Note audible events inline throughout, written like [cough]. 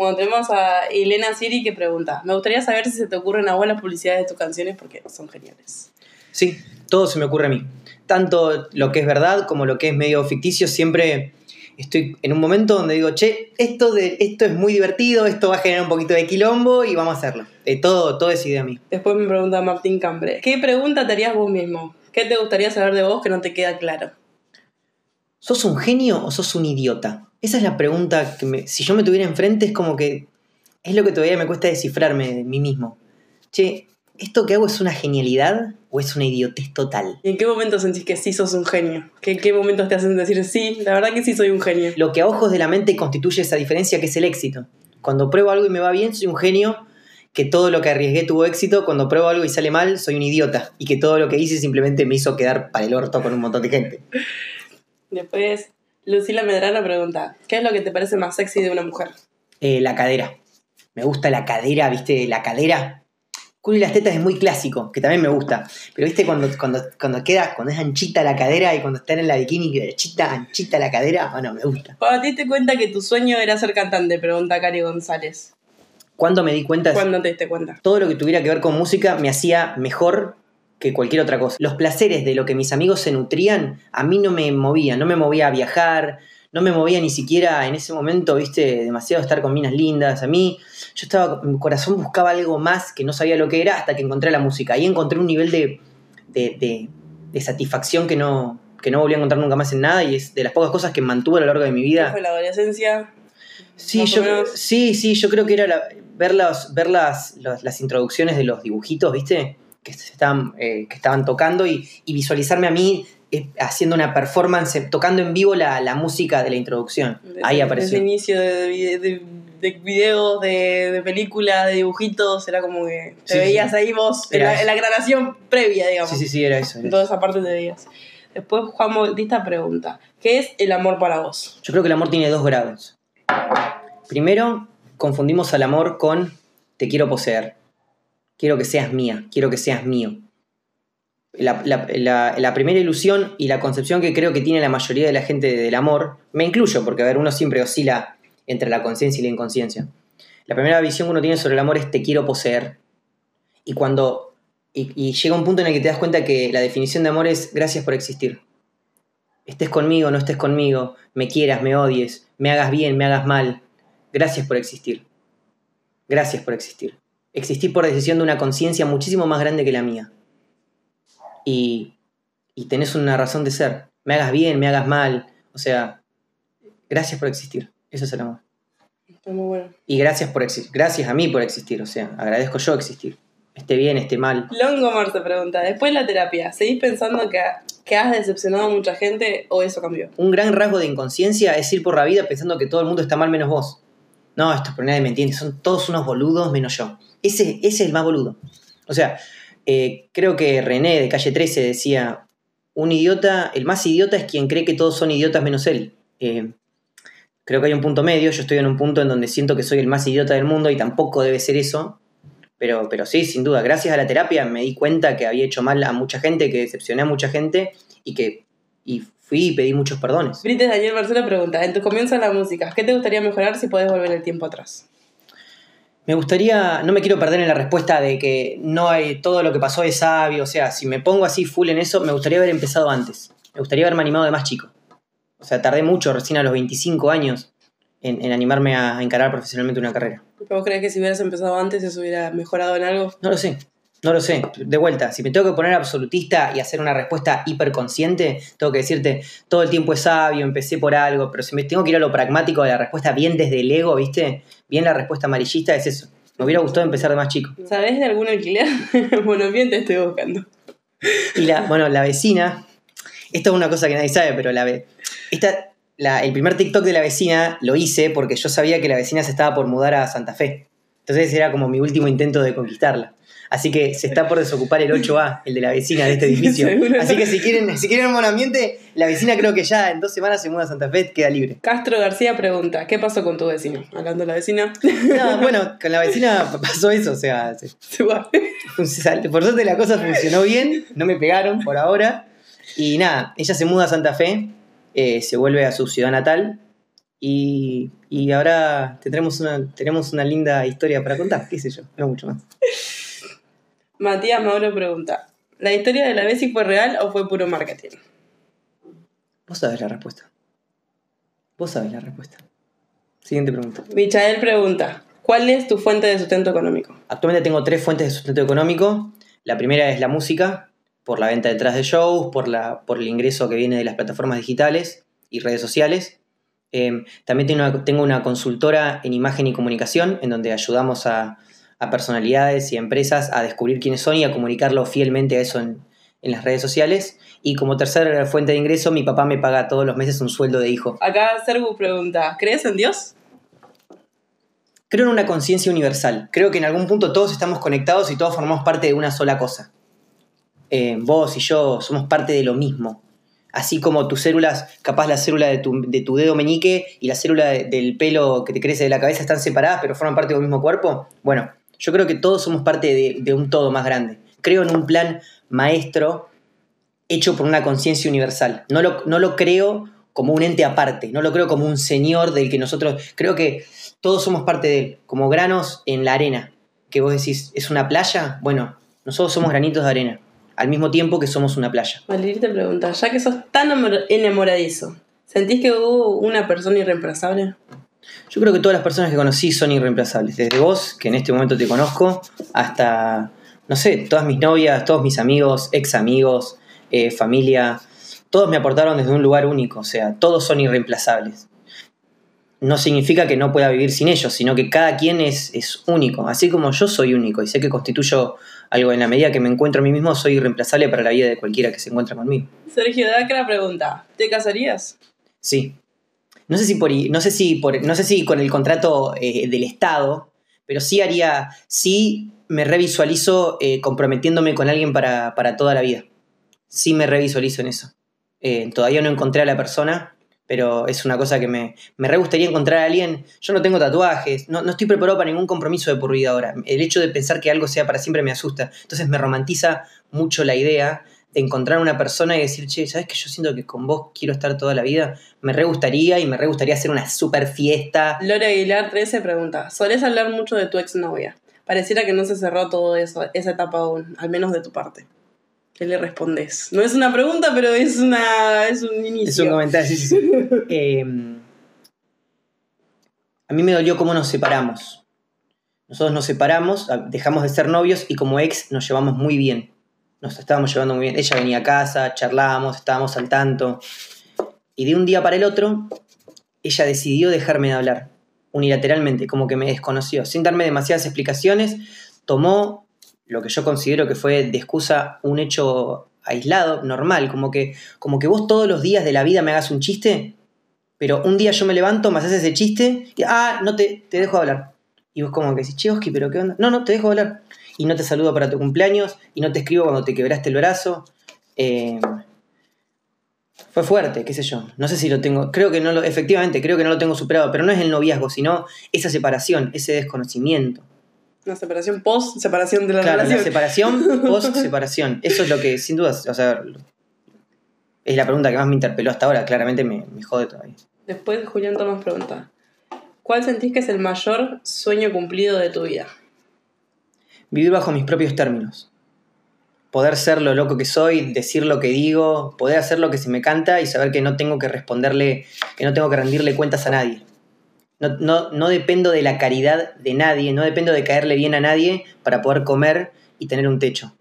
Bueno, tenemos a Elena Siri que pregunta, me gustaría saber si se te ocurren a vos las publicidades de tus canciones porque son geniales. Sí, todo se me ocurre a mí. Tanto lo que es verdad como lo que es medio ficticio, siempre estoy en un momento donde digo, che, esto, de, esto es muy divertido, esto va a generar un poquito de quilombo y vamos a hacerlo. Eh, todo, todo es idea a mí. Después me pregunta Martín Cambre, ¿qué pregunta te harías vos mismo? ¿Qué te gustaría saber de vos que no te queda claro? ¿Sos un genio o sos un idiota? Esa es la pregunta que me, si yo me tuviera enfrente es como que es lo que todavía me cuesta descifrarme de mí mismo. Che, ¿esto que hago es una genialidad o es una idiotez total? ¿Y en qué momento sentís que sí sos un genio? ¿Qué, ¿Qué momentos te hacen decir sí, la verdad que sí soy un genio? Lo que a ojos de la mente constituye esa diferencia que es el éxito. Cuando pruebo algo y me va bien, soy un genio, que todo lo que arriesgué tuvo éxito, cuando pruebo algo y sale mal, soy un idiota, y que todo lo que hice simplemente me hizo quedar para el orto con un montón de gente. Después, Lucila Medrano pregunta, ¿qué es lo que te parece más sexy de una mujer? Eh, la cadera. Me gusta la cadera, ¿viste? La cadera. Culo y las tetas es muy clásico, que también me gusta. Pero viste cuando, cuando, cuando queda, cuando es anchita la cadera y cuando están en la bikini, anchita, anchita la cadera, bueno, me gusta. Cuando te diste cuenta que tu sueño era ser cantante, pregunta Cari González. ¿Cuándo me di cuenta? ¿Cuándo te diste cuenta? Todo lo que tuviera que ver con música me hacía mejor que cualquier otra cosa. Los placeres de lo que mis amigos se nutrían, a mí no me movían, no me movía a viajar, no me movía ni siquiera en ese momento, viste, demasiado estar con minas lindas. A mí, yo estaba, mi corazón buscaba algo más que no sabía lo que era hasta que encontré la música. Ahí encontré un nivel de, de, de- de satisfacción que no, que no volví a encontrar nunca más en nada y es de las pocas cosas que mantuve a lo largo de mi ¿Qué vida. fue la adolescencia? Sí, yo, sí, sí, yo creo que era la- ver, las, ver las, las, las introducciones de los dibujitos, ¿viste? Que, se estaban, eh, que estaban tocando y, y visualizarme a mí eh, haciendo una performance, tocando en vivo la, la música de la introducción. Desde- Ahí Desde apareció. inicio de, de, de- de videos, de, películas, de dibujitos, era como que te Sí, veías sí. ahí vos, en la, en la grabación previa, digamos. Sí, sí, sí, era eso. era toda esa parte te veías. Después Juan Bautista pregunta, ¿qué es el amor para vos? Yo creo que el amor tiene dos grados. Primero, confundimos al amor con te quiero poseer. Quiero que seas mía, quiero que seas mío. La, primera ilusión y la concepción que creo que tiene la mayoría de la gente del amor, me incluyo, porque a ver, uno siempre oscila entre la conciencia y la inconsciencia. La primera visión que uno tiene sobre el amor es te quiero poseer. Y cuando. Y llega un punto en el que te das cuenta que la definición de amor es gracias por existir estés conmigo, no estés conmigo, me quieras, me odies, me hagas bien, me hagas mal. Gracias por existir. Gracias por existir. Existir por decisión de una conciencia muchísimo más grande que la mía. Y, y tenés una razón de ser. Me hagas bien, me hagas mal. O sea, gracias por existir. Eso es el amor. Está muy bueno. Y gracias por. Gracias a mí por existir. O sea, agradezco yo existir. Esté bien, esté mal. Longomar te pregunta, después de la terapia, ¿seguís pensando que, que has decepcionado a mucha gente o eso cambió? Un gran rasgo de inconsciencia es ir por la vida pensando que todo el mundo está mal menos vos. No, esto pero nadie me entiende. Son todos unos boludos menos yo. Ese, ese es el más boludo. O sea, eh, creo que René de calle 13 decía: un idiota, el más idiota es quien cree que todos son idiotas menos él. Eh, creo que hay un punto medio. Yo estoy en un punto en donde siento que soy el más idiota del mundo y tampoco debe ser eso. Pero, pero sí, sin duda. Gracias a la terapia me di cuenta que había hecho mal a mucha gente, que decepcioné a mucha gente y que y fui y pedí muchos perdones. Brites Daniel Marcelo pregunta, en tu comienzo en la música, ¿qué te gustaría mejorar si podés volver el tiempo atrás? Me gustaría, no me quiero perder en la respuesta de que no hay todo lo que pasó es sabio, o sea, si me pongo así full en eso, me gustaría haber empezado antes. Me gustaría haberme animado de más chico. O sea, tardé mucho, recién a los 25 años, en, en animarme a encarar profesionalmente una carrera. ¿Vos crees que si hubieras empezado antes eso hubiera mejorado en algo? No lo sé, no lo sé. De vuelta, si me tengo que poner absolutista y hacer una respuesta hiperconsciente, tengo que decirte, todo el tiempo es sabio, empecé por algo, pero si me tengo que ir a lo pragmático de la respuesta bien desde el ego, ¿viste? Bien la respuesta amarillista es eso. Me hubiera gustado empezar de más chico. ¿Sabés de algún alquiler? [laughs] bueno, bien te estoy buscando. Y la, bueno, la vecina, esto es una cosa que nadie sabe, pero la, ve- esta, la- el primer TikTok de la vecina lo hice porque yo sabía que la vecina se estaba por mudar a Santa Fe. Entonces era como mi último intento de conquistarla. Así que se está por desocupar el 8A, el de la vecina de este edificio. Así que si quieren, si quieren un buen ambiente, la vecina creo que ya en dos semanas se muda a Santa Fe, queda libre. Castro García pregunta, ¿qué pasó con tu vecino? Hablando de la vecina. No, bueno, con la vecina pasó eso, o sea, se-. Por suerte la cosa funcionó bien, no me pegaron por ahora. Y nada, ella se muda a Santa Fe, eh, se vuelve a su ciudad natal Y, y ahora tendremos una, tenemos una linda historia para contar, qué sé yo, no mucho más. Matías Mauro pregunta: ¿La historia de la Bessie fue real o fue puro marketing? Vos sabés la respuesta. Vos sabés la respuesta. Siguiente pregunta. Michael pregunta: ¿Cuál es tu fuente de sustento económico? Actualmente tengo tres fuentes de sustento económico. La primera es la música, por la venta detrás de shows, por, la, por el ingreso que viene de las plataformas digitales y redes sociales. Eh, también tengo una, tengo una, consultora en imagen y comunicación, en donde ayudamos a, a, personalidades y empresas a descubrir quiénes son y a comunicarlo fielmente a eso en, en, las redes sociales. Y como tercera fuente de ingreso, mi papá me paga todos los meses un sueldo de hijo. Acá Sergu pregunta, ¿crees en Dios? Creo en una conciencia universal. Creo que en algún punto todos estamos conectados y todos formamos parte de una sola cosa. Eh, vos y yo somos parte de lo mismo así como tus células, capaz la célula de tu, de tu dedo meñique y la célula de, del pelo que te crece de la cabeza están separadas, pero forman parte del mismo cuerpo. Bueno, yo creo que todos somos parte de, un todo más grande. Creo en un plan maestro hecho por una conciencia universal. No lo, no lo creo como un ente aparte, no lo creo como un señor del que nosotros, creo que todos somos parte de él, como granos en la arena, que vos decís, ¿es una playa? Bueno, nosotros somos granitos de arena al mismo tiempo que somos una playa. Valerie te pregunta, ya que sos tan enamoradizo, ¿sentís que hubo una persona irreemplazable? Yo creo que todas las personas que conocí son irreemplazables, desde vos, que en este momento te conozco, hasta, no sé, todas mis novias, todos mis amigos, ex amigos, eh, familia, todos me aportaron desde un lugar único, o sea, todos son irreemplazables. No significa que no pueda vivir sin ellos, sino que cada quien es, es único, así como yo soy único y sé que constituyo algo en la medida que me encuentro a mí mismo, soy irreemplazable para la vida de cualquiera que se encuentra conmigo. Sergio Dacra pregunta, ¿te casarías? Sí. No sé si, por, no sé si, por, no sé si con el contrato eh, del Estado, pero sí haría, sí me revisualizo eh, comprometiéndome con alguien para, para, toda la vida. Sí me revisualizo en eso. Eh, todavía no encontré a la persona, pero es una cosa que me, me re gustaría encontrar a alguien. Yo no tengo tatuajes, no, no, estoy preparado para ningún compromiso de por vida ahora. El hecho de pensar que algo sea para siempre me asusta. Entonces me romantiza mucho la idea de encontrar a una persona y decir, che, ¿sabes que yo siento que con vos quiero estar toda la vida? Me re gustaría y me re gustaría hacer una super fiesta. Lore Aguilar 13 pregunta, ¿solés hablar mucho de tu exnovia? Pareciera que no se cerró todo eso, esa etapa aún, al menos de tu parte. ¿Qué le respondes? No es una pregunta, pero es, una, es un inicio. Es un comentario, [laughs] eh, a mí me dolió cómo nos separamos. Nosotros nos separamos, dejamos de ser novios y como ex nos llevamos muy bien. Nos estábamos llevando muy bien. Ella venía a casa, charlábamos, estábamos al tanto. Y de un día para el otro, ella decidió dejarme de hablar unilateralmente, como que me desconoció, sin darme demasiadas explicaciones. Tomó lo que yo considero que fue de excusa un hecho aislado, normal, como que, como que vos todos los días de la vida me hagas un chiste, pero un día yo me levanto, me haces ese chiste y, ah, no te, te dejo hablar. Y vos como que decís, Cheoski, pero ¿qué onda? No, no, te dejo hablar. Y no te saludo para tu cumpleaños, y no te escribo cuando te quebraste el brazo. Eh, fue fuerte, qué sé yo. No sé si lo tengo, creo que no lo, efectivamente, creo que no lo tengo superado, pero no es el noviazgo, sino esa separación, ese desconocimiento. Una separación post separación de la claro, relación. La separación [laughs] post separación. Eso es lo que, sin duda, o sea, es la pregunta que más me interpeló hasta ahora. Claramente me, me jode todavía. Después Julián Tomás pregunta: ¿Cuál sentís que es el mayor sueño cumplido de tu vida? Vivir bajo mis propios términos. Poder ser lo loco que soy, decir lo que digo, poder hacer lo que se me canta y saber que no tengo que responderle, que no tengo que rendirle cuentas a nadie. No, no, no, dependo de la caridad de nadie, no dependo de caerle bien a nadie para poder comer y tener un techo.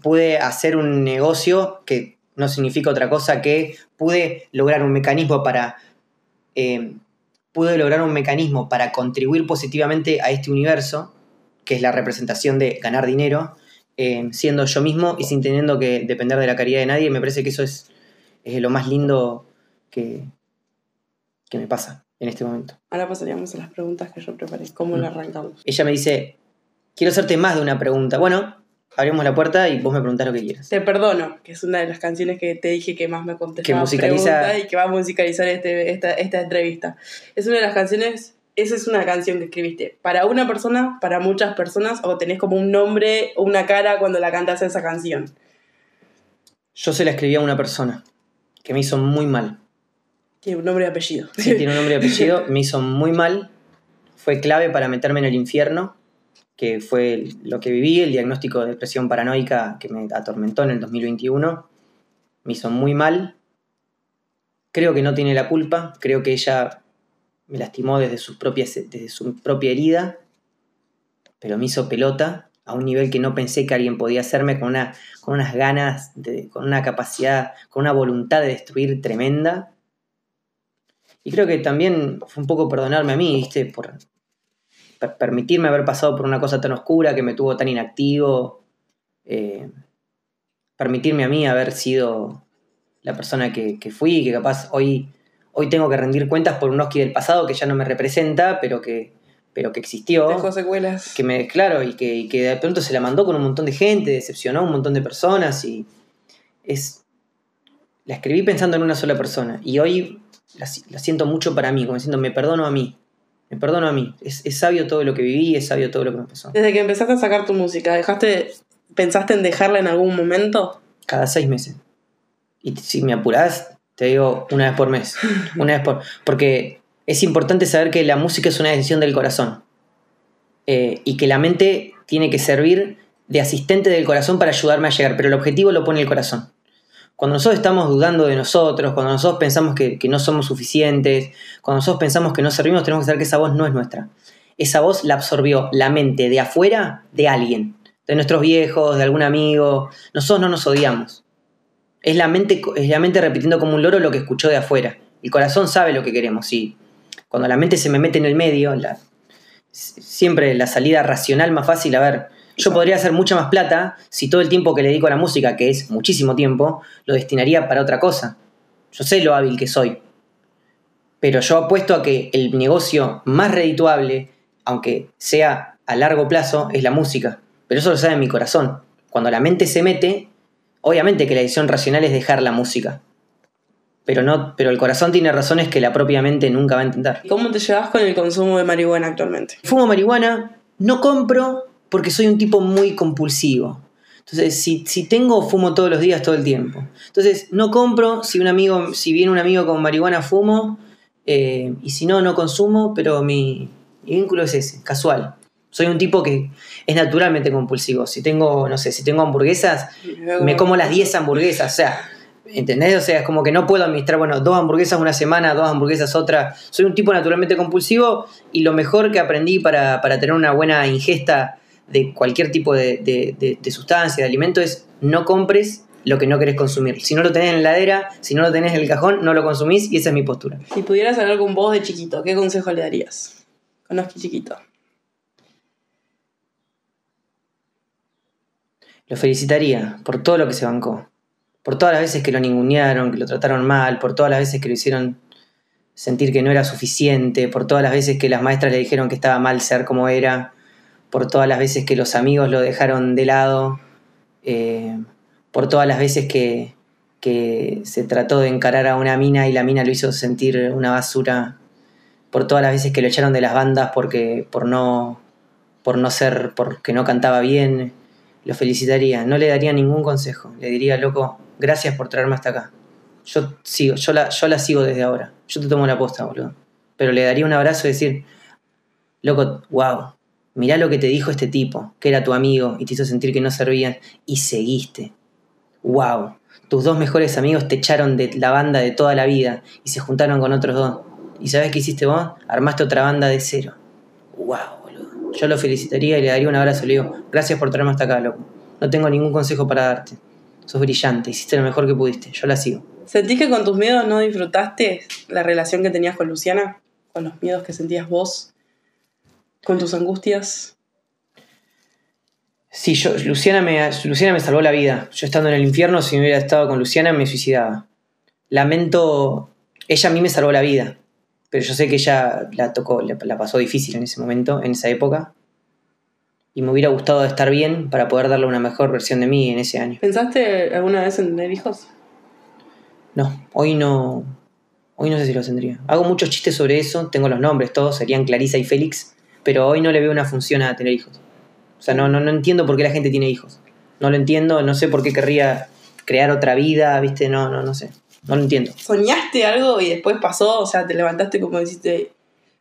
Pude hacer un negocio que no significa otra cosa que pude lograr un mecanismo para... Eh, pude lograr un mecanismo para contribuir positivamente a este universo, que es la representación de ganar dinero, eh, siendo yo mismo y sin teniendo que depender de la caridad de nadie. Me parece que eso es, es lo más lindo que, que me pasa en este momento. Ahora pasaríamos a las preguntas que yo preparé. ¿Cómo mm. la arrancamos? Ella me dice, quiero hacerte más de una pregunta. Bueno, abrimos la puerta y vos me preguntás lo que quieras. Te perdono, que es una de las canciones que te dije que más me contestaba que musicaliza y que va a musicalizar este, esta, esta entrevista. Es una de las canciones, esa es una canción que escribiste para una persona, para muchas personas, o tenés como un nombre o una cara cuando la cantas esa canción. Yo se la escribí a una persona que me hizo muy mal Tiene un nombre y apellido. Sí, tiene un nombre y apellido. [laughs] Me hizo muy mal. Fue clave para meterme en el infierno, que fue lo que viví, el diagnóstico de depresión paranoica que me atormentó en el 2021. Me hizo muy mal. Creo que no tiene la culpa. Creo que ella me lastimó desde, sus propias, desde su propia herida, pero me hizo pelota a un nivel que no pensé que alguien podía hacerme con, una, con unas ganas, con una capacidad, con una voluntad de destruir tremenda. Y creo que también fue un poco perdonarme a mí, ¿viste? Por, permitirme haber pasado por una cosa tan oscura que me tuvo tan inactivo. Eh, permitirme a mí haber sido la persona que, que fui, que capaz hoy hoy tengo que rendir cuentas por un Oski del pasado que ya no me representa, pero que, pero que existió. Dejó secuelas. Que me, claro, y que, que, de pronto se la mandó con un montón de gente, decepcionó a un montón de personas y es... La escribí pensando en una sola persona y hoy la, siento mucho para mí, como diciendo, me perdono a mí. Me perdono a mí. Es, es, sabio todo lo que viví, es sabio todo lo que me pasó. Desde que empezaste a sacar tu música, ¿dejaste, pensaste en dejarla en algún momento? Cada seis meses. Y si me apurás, te digo una vez por mes. [laughs] Una vez por. Porque es importante saber que la música es una decisión del corazón. Eh, y que la mente tiene que servir de asistente del corazón para ayudarme a llegar. Pero el objetivo lo pone el corazón. Cuando nosotros estamos dudando de nosotros, cuando nosotros pensamos que, que no somos suficientes, cuando nosotros pensamos que no servimos, tenemos que saber que esa voz no es nuestra. Esa voz la absorbió la mente de afuera de alguien, de nuestros viejos, de algún amigo. Nosotros no nos odiamos. Es la, mente, es la mente repitiendo como un loro lo que escuchó de afuera. El corazón sabe lo que queremos, sí. Cuando la mente se me mete en el medio, la, siempre la salida racional más fácil, a ver, yo podría hacer mucha más plata si todo el tiempo que le dedico a la música, que es muchísimo tiempo, lo destinaría para otra cosa. Yo sé lo hábil que soy. Pero yo apuesto a que el negocio más redituable, aunque sea a largo plazo, es la música. Pero eso lo sabe mi corazón. Cuando la mente se mete, Obviamente que la decisión racional es dejar la música. Pero, no, pero el corazón tiene razones que la propia mente nunca va a entender. ¿Cómo te llevas con el consumo de marihuana actualmente? Fumo marihuana, no compro porque soy un tipo muy compulsivo. Entonces, si, tengo, fumo todos los días, todo el tiempo. Entonces, no compro, si un amigo, si viene un amigo con marihuana, fumo, eh, y si no, no consumo, pero mi, mi vínculo es ese, casual. Soy un tipo que es naturalmente compulsivo. Si tengo, no sé, si tengo hamburguesas, me como las 10 hamburguesas. O sea, ¿entendés? O sea, es como que no puedo administrar, bueno, dos hamburguesas una semana, dos hamburguesas otra. Soy un tipo naturalmente compulsivo y lo mejor que aprendí para, tener una buena ingesta de cualquier tipo de, de, sustancia, de alimento, es no compres lo que no querés consumir. Si no lo tenés en la heladera, si no lo tenés en el cajón, no lo consumís y esa es mi postura. Si pudieras hablar con vos de chiquito, ¿qué consejo le darías? Conozco chiquito. Lo felicitaría por todo lo que se bancó, por todas las veces que lo ningunearon, que lo trataron mal, por todas las veces que lo hicieron sentir que no era suficiente, por todas las veces que las maestras le dijeron que estaba mal ser como era, por todas las veces que los amigos lo dejaron de lado, eh, por todas las veces que, que se trató de encarar a una mina y la mina lo hizo sentir una basura, por todas las veces que lo echaron de las bandas porque por no por no ser porque no cantaba bien lo felicitaría, no le daría ningún consejo, le diría, loco, gracias por traerme hasta acá. Yo sigo, yo la, yo la sigo desde ahora, yo te tomo la posta, boludo. Pero le daría un abrazo y decir, loco, wow, mirá lo que te dijo este tipo, que era tu amigo y te hizo sentir que no servían y seguiste. Wow, tus dos mejores amigos te echaron de la banda de toda la vida y se juntaron con otros dos. ¿Y sabes qué hiciste vos? Armaste otra banda de cero. Wow yo lo felicitaría y le daría un abrazo. Le digo, gracias por traerme hasta acá, loco. No tengo ningún consejo para darte. Sos brillante, hiciste lo mejor que pudiste. Yo la sigo. ¿Sentís que con tus miedos no disfrutaste la relación que tenías con Luciana? ¿Con los miedos que sentías vos? ¿Con tus angustias? Sí, yo, Luciana, me, Luciana me salvó la vida. Yo estando en el infierno, si no hubiera estado con Luciana, me suicidaba. Lamento, ella a mí me salvó la vida pero yo sé que ella la tocó, la pasó difícil en ese momento, en esa época. Y me hubiera gustado estar bien para poder darle una mejor versión de mí en ese año. ¿Pensaste alguna vez en tener hijos? No, hoy no. Hoy no sé si los tendría. Hago muchos chistes sobre eso, tengo los nombres, todos serían Clarisa y Félix, pero hoy no le veo una función a tener hijos. O sea, no, no, no entiendo por qué la gente tiene hijos. No lo entiendo, no sé por qué querría crear otra vida, ¿viste? No, no, no sé. No lo entiendo. ¿Soñaste algo y después pasó? O sea, te levantaste como dijiste,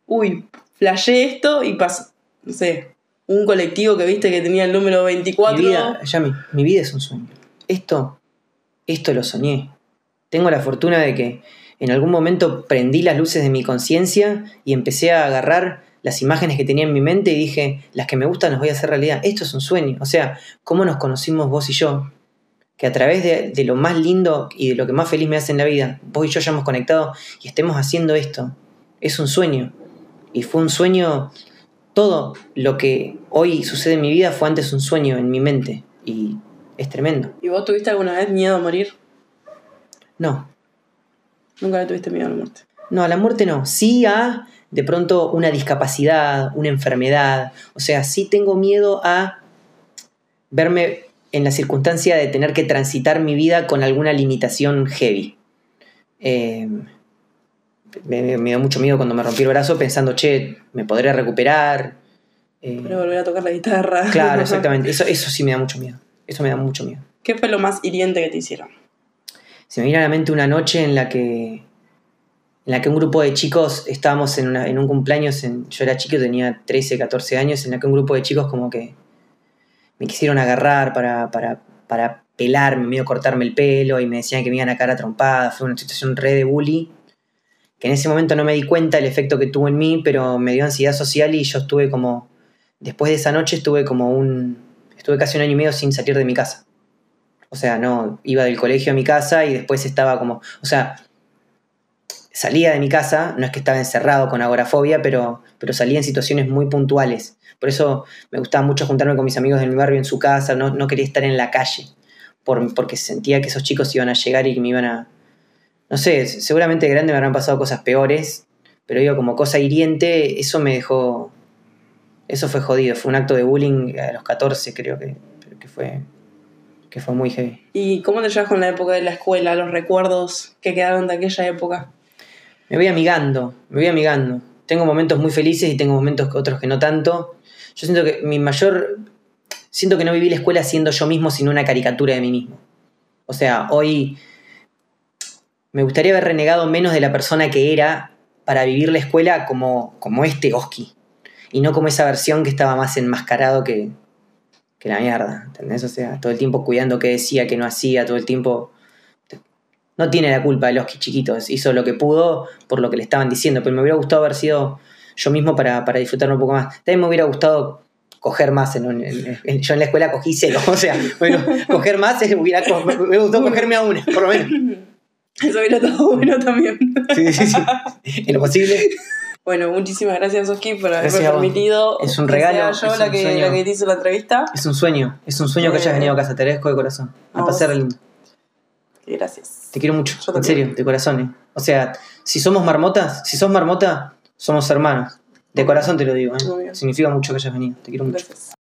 uy, flashé esto y pasó, no sé, un colectivo que viste que tenía el número 24. Mi vida, Yami, mi vida es un sueño. Esto, esto lo soñé. Tengo la fortuna de que en algún momento prendí las luces de mi conciencia y empecé a agarrar las imágenes que tenía en mi mente y dije, las que me gustan las voy a hacer realidad. Esto es un sueño. O sea, ¿cómo nos conocimos vos y yo? Que a través de, de lo más lindo y de lo que más feliz me hace en la vida, vos y yo hayamos conectado y estemos haciendo esto. Es un sueño. Y fue un sueño, todo lo que hoy sucede en mi vida fue antes un sueño en mi mente. Y es tremendo. ¿Y vos tuviste alguna vez miedo a morir? No, Nunca le tuviste miedo a la muerte. No, a la muerte no. Sí a de pronto una discapacidad, una enfermedad. O sea, sí tengo miedo a verme en la circunstancia de tener que transitar mi vida con alguna limitación heavy. Eh, me, me dio mucho miedo cuando me rompí el brazo pensando, che, me podré recuperar. Eh, Pero volver a tocar la guitarra. claro, [laughs] exactamente. Eso, eso sí me da mucho miedo. Eso me da mucho miedo. ¿Qué fue lo más hiriente que te hicieron? Se me viene a la mente una noche en la que en la que un grupo de chicos estábamos en, una- en un cumpleaños, en- yo era chico, tenía 13, 14 años, en la que un grupo de chicos como que me quisieron agarrar para, para, para pelarme, medio cortarme el pelo y me decían que me iban a cara trompada, fue una situación re de bully, que en ese momento no me di cuenta el efecto que tuvo en mí, pero me dio ansiedad social y yo estuve como, después de esa noche estuve como un, estuve casi un año y medio sin salir de mi casa. O sea, no, iba del colegio a mi casa y después estaba como, o sea, salía de mi casa, no es que estaba encerrado con agorafobia, pero, pero salía en situaciones muy puntuales. Por eso me gustaba mucho juntarme con mis amigos de mi barrio en su casa, no, no quería estar en la calle, por- porque sentía que esos chicos iban a llegar y que me iban a... No sé, seguramente de grande me habrán pasado cosas peores, pero digo, como cosa hiriente, eso me dejó... Eso fue jodido, fue un acto de bullying a los 14 creo que, que fue, que fue muy heavy. ¿Y cómo te llevas con la época de la escuela, los recuerdos que quedaron de aquella época? Me voy amigando, me voy amigando. Tengo momentos muy felices y tengo momentos otros que no tanto. Yo siento que mi mayor. Siento que no viví la escuela siendo yo mismo, sino una caricatura de mí mismo. O sea, hoy me gustaría haber renegado menos de la persona que era para vivir la escuela como, como este Oski. Y no como esa versión que estaba más enmascarado que, que la mierda. ¿Entendés? O sea, todo el tiempo cuidando qué decía, qué no hacía, todo el tiempo no tiene la culpa de los chiquitos, hizo lo que pudo por lo que le estaban diciendo, pero me hubiera gustado haber sido yo mismo para, para disfrutarlo un poco más. También me hubiera gustado coger más, en, un- en- en- yo en la escuela cogí cero, [laughs] o sea, bueno, coger más hubiera, me hubiera gustado cogerme a una, por lo menos. Eso hubiera estado bueno también. Sí, sí, sí. En lo posible. Bueno, muchísimas gracias, Oski, por haberme permitido Es un que regalo, sea yo es la un que, sueño. la que te hizo la entrevista. Es un sueño, es un sueño que hayas venido a casa, te agradezco de corazón. A vamos. pasar lindo. Gracias. Te quiero mucho, Yo en serio, de corazón. eh. O sea, si somos marmotas, si sos marmota, somos hermanos. De corazón te lo digo, eh. Significa mucho que hayas venido. Te quiero mucho. Gracias.